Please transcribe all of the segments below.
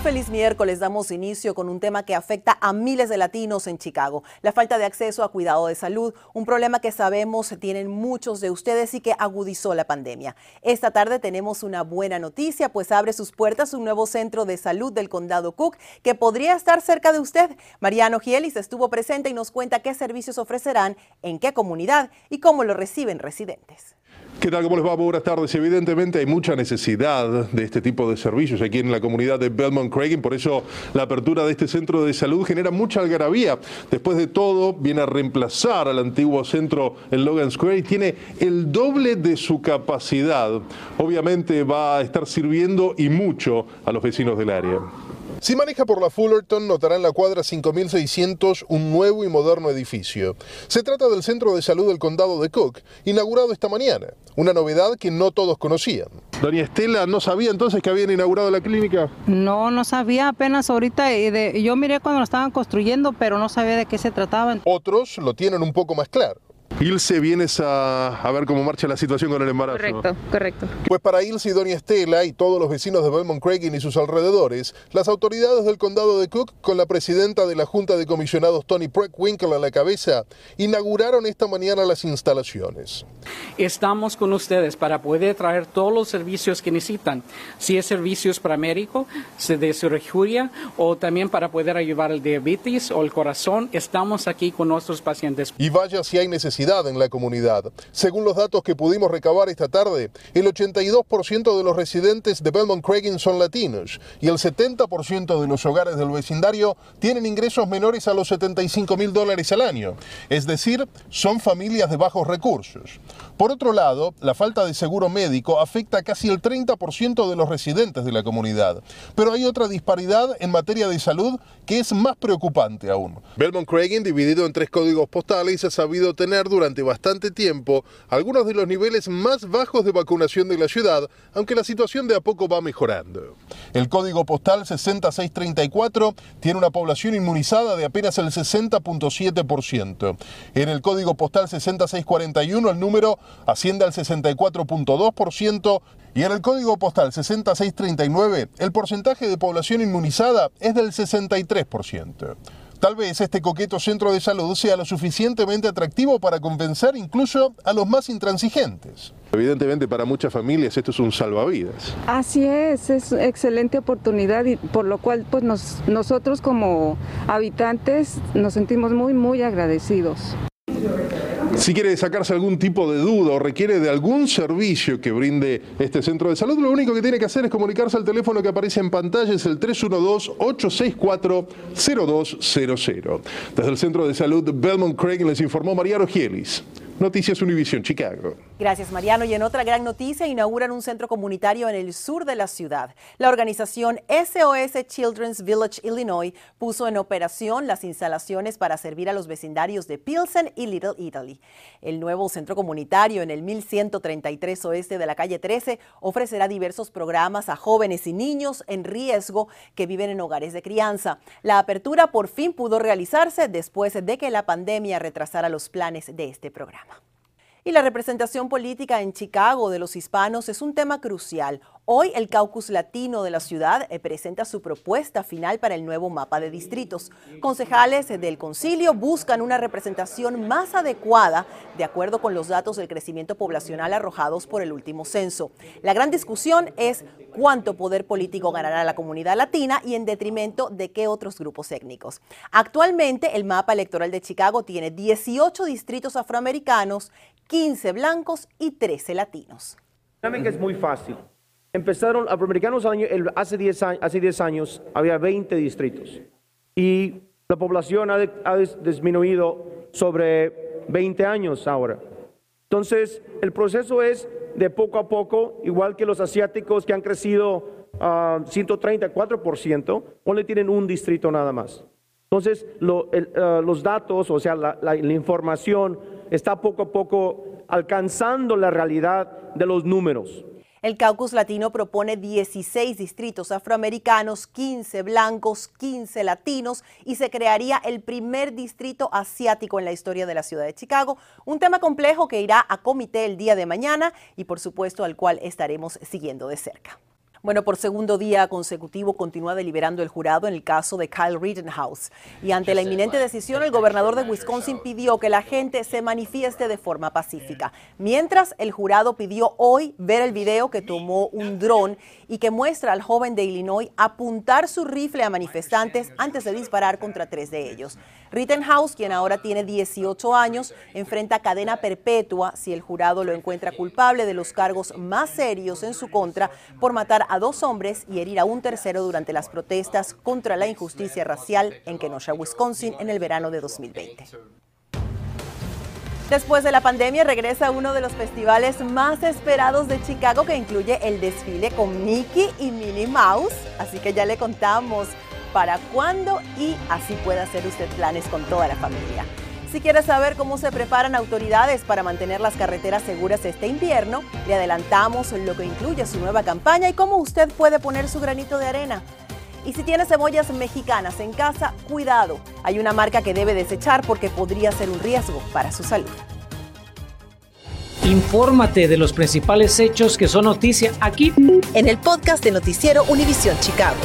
Feliz miércoles. Damos inicio con un tema que afecta a miles de latinos en Chicago. La falta de acceso a cuidado de salud, un problema que sabemos tienen muchos de ustedes y que agudizó la pandemia. Esta tarde tenemos una buena noticia, pues abre sus puertas un nuevo centro de salud del condado Cook que podría estar cerca de usted. Mariano Gielis estuvo presente y nos cuenta qué servicios ofrecerán, en qué comunidad y cómo lo reciben residentes. ¿Qué tal? ¿Cómo les va? Buenas tardes. Evidentemente hay mucha necesidad de este tipo de servicios aquí en la comunidad de Belmont Craig. Por eso la apertura de este centro de salud genera mucha algarabía. Después de todo, viene a reemplazar al antiguo centro en Logan Square y tiene el doble de su capacidad. Obviamente va a estar sirviendo y mucho a los vecinos del área. Si maneja por la Fullerton, notará en la cuadra 5600 un nuevo y moderno edificio. Se trata del Centro de Salud del Condado de Cook, inaugurado esta mañana, una novedad que no todos conocían. Doña Estela, ¿no sabía entonces que habían inaugurado la clínica? No, no sabía apenas ahorita. yo miré cuando lo estaban construyendo, pero no sabía de qué se trataban. Otros lo tienen un poco más claro. Ilse, vienes a, ver cómo marcha la situación con el embarazo. Correcto, correcto. Pues para Ilse y Doña Estela y todos los vecinos de Belmont Craig y sus alrededores, las autoridades del condado de Cook, con la presidenta de la Junta de Comisionados Tony Preckwinkle a la cabeza, inauguraron esta mañana las instalaciones. Estamos con ustedes para poder traer todos los servicios que necesitan, si es servicios para médico, de cirugía o también para poder ayudar al diabetes o el corazón. Estamos aquí con nuestros pacientes. Y vaya si hay necesidad en la comunidad. Según los datos que pudimos recabar esta tarde, el 82% de los residentes de Belmont Craig son latinos y el 70% de los hogares del vecindario tienen ingresos menores a los 75 mil dólares al año, es decir, son familias de bajos recursos. Por otro lado, la falta de seguro médico afecta a casi el 30% de los residentes de la comunidad, pero hay otra disparidad en materia de salud que es más preocupante aún. Belmont Craig, dividido en tres códigos postales, ha sabido tener durante bastante tiempo algunos de los niveles más bajos de vacunación de la ciudad, aunque la situación de a poco va mejorando. El código postal 6634 tiene una población inmunizada de apenas el 60.7%. En el código postal 6641 el número asciende al 64.2% y en el código postal 6639 el porcentaje de población inmunizada es del 63%. Tal vez este coqueto centro de salud sea lo suficientemente atractivo para convencer incluso a los más intransigentes. Evidentemente para muchas familias esto es un salvavidas. Así es, es excelente oportunidad y por lo cual pues nosotros como habitantes nos sentimos muy muy agradecidos. Si quiere sacarse algún tipo de duda o requiere de algún servicio que brinde este centro de salud, lo único que tiene que hacer es comunicarse al teléfono que aparece en pantalla, es el 312-864-0200. Desde el Centro de Salud Belmont Craig les informó Mariano Gielis. Noticias Univision Chicago. Gracias, Mariano. Y en otra gran noticia, inauguran un centro comunitario en el sur de la ciudad. La organización SOS Children's Village Illinois puso en operación las instalaciones para servir a los vecindarios de Pilsen y Little Italy. El nuevo centro comunitario en el 1133 oeste de la calle 13 ofrecerá diversos programas a jóvenes y niños en riesgo que viven en hogares de crianza. La apertura por fin pudo realizarse después de que la pandemia retrasara los planes de este programa. Y la representación política en Chicago de los hispanos es un tema crucial. Hoy el caucus latino de la ciudad eh, presenta su propuesta final para el nuevo mapa de distritos. Concejales del concilio buscan una representación más adecuada de acuerdo con los datos del crecimiento poblacional arrojados por el último censo. La gran discusión es cuánto poder político ganará la comunidad latina y en detrimento de qué otros grupos étnicos. Actualmente el mapa electoral de Chicago tiene 18 distritos afroamericanos 15 blancos y 13 latinos. que es muy fácil. Empezaron, afroamericanos hace 10 años, hace 10 años había 20 distritos y la población ha, disminuido sobre 20 años ahora. Entonces, el proceso es de poco a poco, igual que los asiáticos que han crecido uh, 134%, o le tienen un distrito nada más. Entonces, uh, los datos, o sea, la información está poco a poco alcanzando la realidad de los números. El caucus latino propone 16 distritos afroamericanos, 15 blancos, 15 latinos y se crearía el primer distrito asiático en la historia de la ciudad de Chicago, un tema complejo que irá a comité el día de mañana y por supuesto al cual estaremos siguiendo de cerca. Bueno, por segundo día consecutivo continúa deliberando el jurado en el caso de Kyle Rittenhouse. Y ante la inminente decisión, el gobernador de Wisconsin pidió que la gente se manifieste de forma pacífica. Mientras, el jurado pidió hoy ver el video que tomó un dron y que muestra al joven de Illinois apuntar su rifle a manifestantes antes de disparar contra tres de ellos. Rittenhouse, quien ahora tiene 18 años, enfrenta cadena perpetua si el jurado lo encuentra culpable de los cargos más serios en su contra por matar a dos hombres y herir a un tercero durante las protestas contra la injusticia racial en Kenosha, Wisconsin, en el verano de 2020. Después de la pandemia regresa uno de los festivales más esperados de Chicago que incluye el desfile con Mickey y Minnie Mouse, así que ya le contamos para cuándo y así puede hacer usted planes con toda la familia. Si quiere saber cómo se preparan autoridades para mantener las carreteras seguras este invierno, le adelantamos lo que incluye su nueva campaña y cómo usted puede poner su granito de arena. Y si tiene cebollas mexicanas en casa, cuidado. Hay una marca que debe desechar porque podría ser un riesgo para su salud. Infórmate de los principales hechos que son noticia aquí en el podcast de Noticiero Univisión Chicago.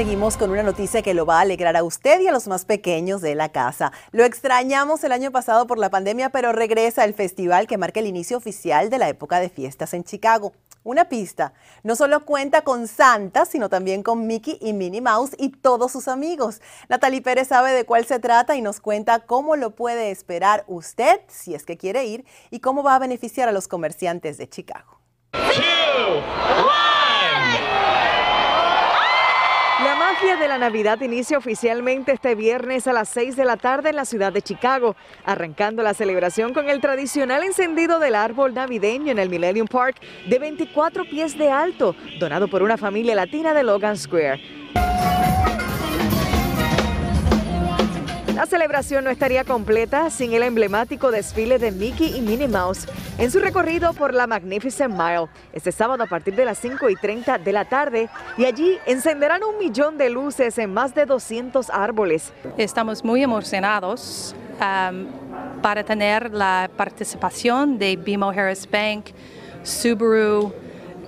Seguimos con una noticia que lo va a alegrar a usted y a los más pequeños de la casa. Lo extrañamos el año pasado por la pandemia, pero regresa el festival que marca el inicio oficial de la época de fiestas en Chicago. Una pista, no solo cuenta con Santa, sino también con Mickey y Minnie Mouse y todos sus amigos. Natalie Pérez sabe de cuál se trata y nos cuenta cómo lo puede esperar usted si es que quiere ir y cómo va a beneficiar a los comerciantes de Chicago. Magia de la Navidad inicia oficialmente este viernes a las 6 de la tarde en la ciudad de Chicago, arrancando la celebración con el tradicional encendido del árbol navideño en el Millennium Park de 24 pies de alto, donado por una familia latina de Logan Square. La celebración no estaría completa sin el emblemático desfile de Mickey y Minnie Mouse en su recorrido por la Magnificent Mile este sábado a partir de las 5 y 30 de la tarde y allí encenderán un millón de luces en más de 200 árboles. Estamos muy emocionados um, para tener la participación de BMO Harris Bank, Subaru,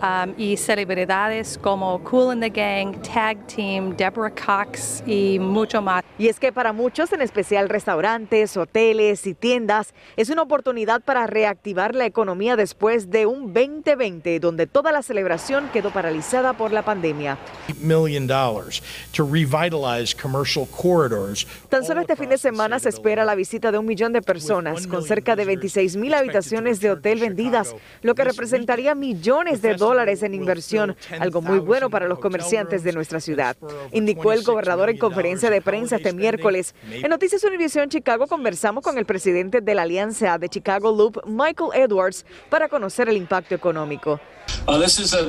Um, y celebridades como Cool in the Gang, Tag Team, Deborah Cox y mucho más. Y es que para muchos, en especial restaurantes, hoteles y tiendas, es una oportunidad para reactivar la economía después de un 2020 donde toda la celebración quedó paralizada por la pandemia. Tan solo este fin de semana se espera la visita de un millón de personas con cerca de 26 mil habitaciones de hotel vendidas, lo que representaría millones de dólares dólares en inversión, algo muy bueno para los comerciantes de nuestra ciudad, indicó el gobernador en conferencia de prensa este miércoles. En Noticias Univision Chicago conversamos con el presidente de la Alianza de Chicago Loop, Michael Edwards, para conocer el impacto económico. Uh,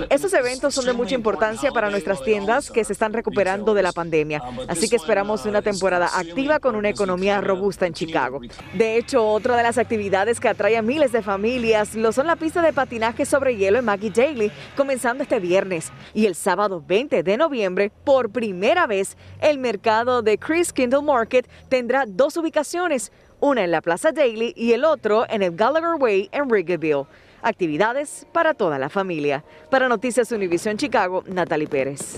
Estos eventos son de mucha importancia para nuestras tiendas que se están recuperando de la pandemia, um, así que esperamos una temporada activa con una economía robusta en Chicago. De hecho, otra de las actividades que atrae a miles de familias lo son la pista de patinaje sobre hielo en Maggie Daily, comenzando este viernes. Y el sábado 20 de noviembre, por primera vez, el mercado de Chris Kindle Market tendrá dos ubicaciones, una en la Plaza Daily y el otro en el Gallagher Way en Wrigleyville. Actividades para toda la familia. Para Noticias Univision Chicago, Natalie Pérez.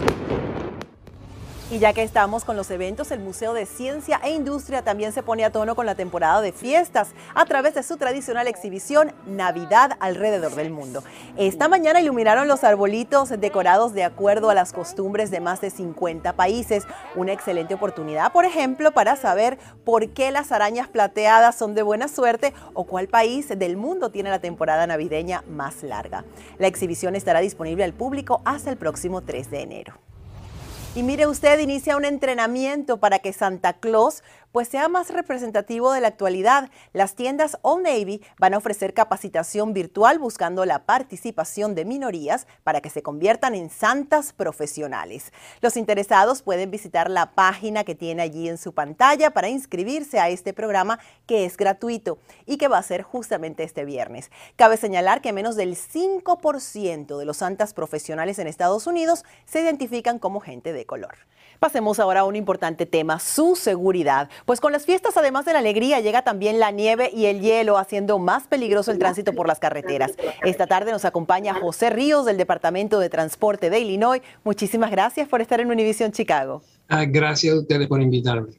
Y ya que estamos con los eventos, el Museo de Ciencia e Industria también se pone a tono con la temporada de fiestas a través de su tradicional exhibición Navidad alrededor del mundo. Esta mañana iluminaron los arbolitos decorados de acuerdo a las costumbres de más de 50 países. Una excelente oportunidad, por ejemplo, para saber por qué las arañas plateadas son de buena suerte o cuál país del mundo tiene la temporada navideña más larga. La exhibición estará disponible al público hasta el próximo 3 de enero. Y mire usted, inicia un entrenamiento para que Santa Claus pues sea más representativo de la actualidad. Las tiendas Old Navy van a ofrecer capacitación virtual buscando la participación de minorías para que se conviertan en santas profesionales. Los interesados pueden visitar la página que tiene allí en su pantalla para inscribirse a este programa que es gratuito y que va a ser justamente este viernes. Cabe señalar que menos del 5% de los santas profesionales en Estados Unidos se identifican como gente de color. Pasemos ahora a un importante tema, su seguridad. Pues con las fiestas, además de la alegría, llega también la nieve y el hielo, haciendo más peligroso el tránsito por las carreteras. Esta tarde nos acompaña José Ríos del Departamento de Transporte de Illinois. Muchísimas gracias por estar en Univision Chicago. Ah, gracias a ustedes por invitarme.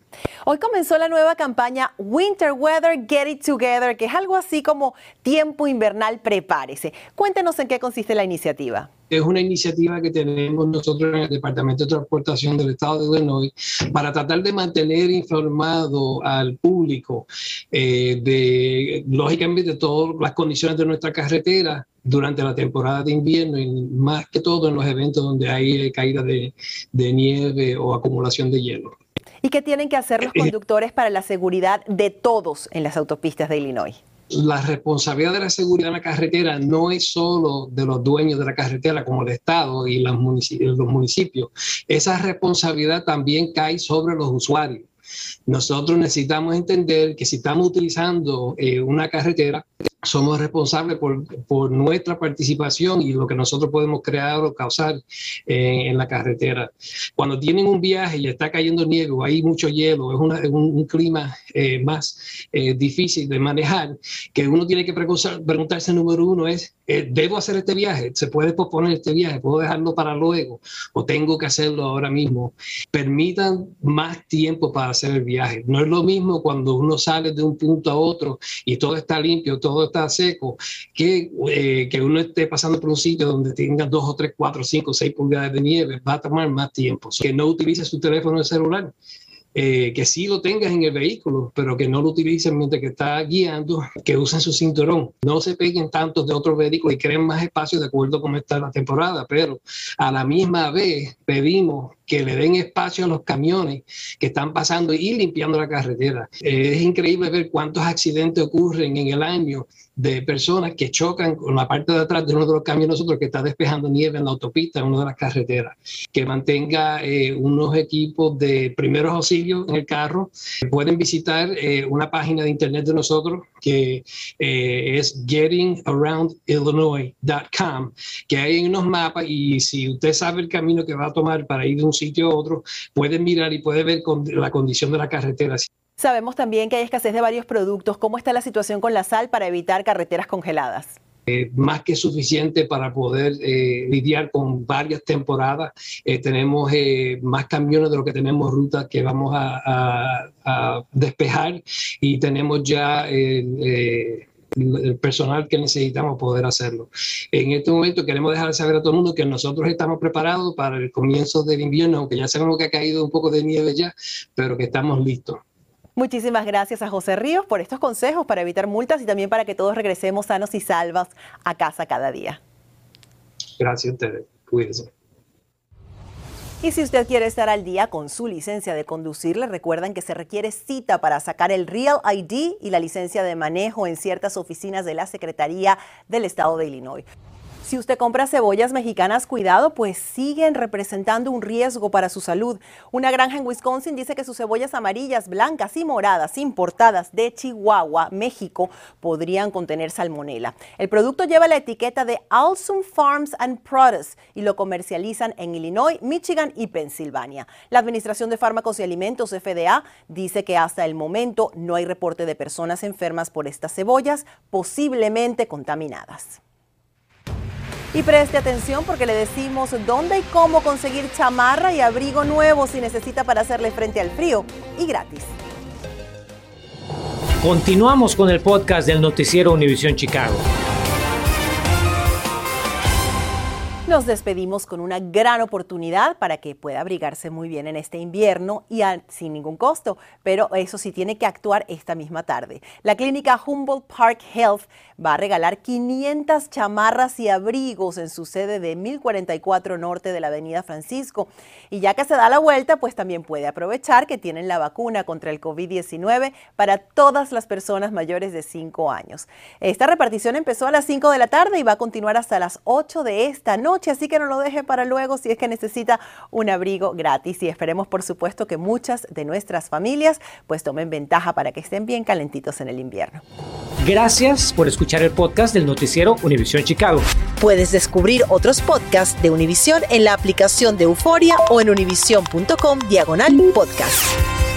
Hoy comenzó la nueva campaña Winter Weather Get It Together, que es algo así como tiempo invernal, prepárese. Cuéntenos en qué consiste la iniciativa. Es una iniciativa que tenemos nosotros en el Departamento de Transportación del Estado de Illinois para tratar de mantener informado al público eh, de, lógicamente, de todas las condiciones de nuestra carretera durante la temporada de invierno y más que todo en los eventos donde hay caída de, de nieve o acumulación de hielo. ¿Y qué tienen que hacer los eh, conductores para la seguridad de todos en las autopistas de Illinois? la responsabilidad de la seguridad en la carretera no es solo de los dueños de la carretera como el Estado y los municipios. Esa responsabilidad también cae sobre los usuarios. Nosotros necesitamos entender que si estamos utilizando eh, una carretera, somos responsables por, por, nuestra participación y lo que nosotros podemos crear o causar eh, en la carretera. Cuando tienen un viaje y está cayendo nieve hay mucho hielo, es, un, clima eh, más eh, difícil de manejar, que uno tiene que preguntarse, número uno es, ¿debo hacer este viaje? ¿Se puede posponer este viaje? ¿Puedo dejarlo para luego? ¿O tengo que hacerlo ahora mismo? Permitan más tiempo para hacer el viaje. No es lo mismo cuando uno sale de un punto a otro y todo está limpio, todo está seco, que, eh, que uno esté pasando por un sitio donde tenga dos o tres, cuatro, cinco, seis pulgadas de nieve, va a tomar más tiempo. Que no utilice su teléfono celular. Eh, que sí lo tengas en el vehículo, pero que no lo utilicen mientras que está guiando, que usen su cinturón. No se peguen tantos de otros vehículos y creen más espacio de acuerdo con está la temporada, pero a la misma vez pedimos que le den espacio a los camiones que están pasando y limpiando la carretera. Eh, es increíble ver cuántos accidentes ocurren en el año de personas que chocan con la parte de atrás de uno de los camiones nosotros que está despejando nieve en la autopista, en una de las carreteras. Que mantenga eh, unos equipos de primeros auxilios en el carro. Pueden visitar eh, una página de internet de nosotros que es gettingaroundillinois.com, que hay unos mapas y si usted sabe el camino que va a tomar para ir de un sitio a otro, pueden mirar y puede ver con la condición de la carretera. Sabemos también que hay escasez de varios productos. ¿Cómo está la situación con la sal para evitar carreteras congeladas? Eh, más que suficiente para poder eh, lidiar con varias temporadas. Eh, tenemos más camiones de lo que tenemos rutas que vamos a, a despejar y tenemos ya el personal que necesitamos poder hacerlo. En este momento queremos dejar saber a todo el mundo que nosotros estamos preparados para el comienzo del invierno, aunque ya sabemos que ha caído un poco de nieve ya, pero que estamos listos. Muchísimas gracias a José Ríos por estos consejos para evitar multas y también para que todos regresemos sanos y salvos a casa cada día. Gracias a ustedes. Cuídense. Y si usted quiere estar al día con su licencia de conducir, le recuerdan que se requiere cita para sacar el Real ID y la licencia de manejo en ciertas oficinas de la Secretaría del Estado de Illinois. Si usted compra cebollas mexicanas, cuidado, pues siguen representando un riesgo para su salud. Una granja en Wisconsin dice que sus cebollas amarillas, blancas y moradas importadas de Chihuahua, México, podrían contener salmonela. El producto lleva la etiqueta de Alsum Farms and Products y lo comercializan en Illinois, Michigan y Pensilvania. La Administración de Fármacos y Alimentos, FDA, dice que hasta el momento no hay reporte de personas enfermas por estas cebollas posiblemente contaminadas. Y preste atención porque le decimos dónde y cómo conseguir chamarra y abrigo nuevo si necesita para hacerle frente al frío y gratis. Continuamos con el podcast del noticiero Univisión Chicago. Nos despedimos con una gran oportunidad para que pueda abrigarse muy bien en este invierno y sin ningún costo, pero eso sí tiene que actuar esta misma tarde. La clínica Humboldt Park Health va a regalar 500 chamarras y abrigos en su sede de 1044 Norte de la Avenida Francisco. Y ya que se da la vuelta, pues también puede aprovechar que tienen la vacuna contra el COVID-19 para todas las personas mayores de 5 años. Esta repartición empezó a las 5 de la tarde y va a continuar hasta las 8 de esta noche así que no lo deje para luego si es que necesita un abrigo gratis. Y esperemos, por supuesto, que muchas de nuestras familias pues tomen ventaja para que estén bien calentitos en el invierno. Gracias por escuchar el podcast del noticiero Univisión Chicago. Puedes descubrir otros podcasts de Univisión en la aplicación de Euforia o en univision.com diagonal podcast.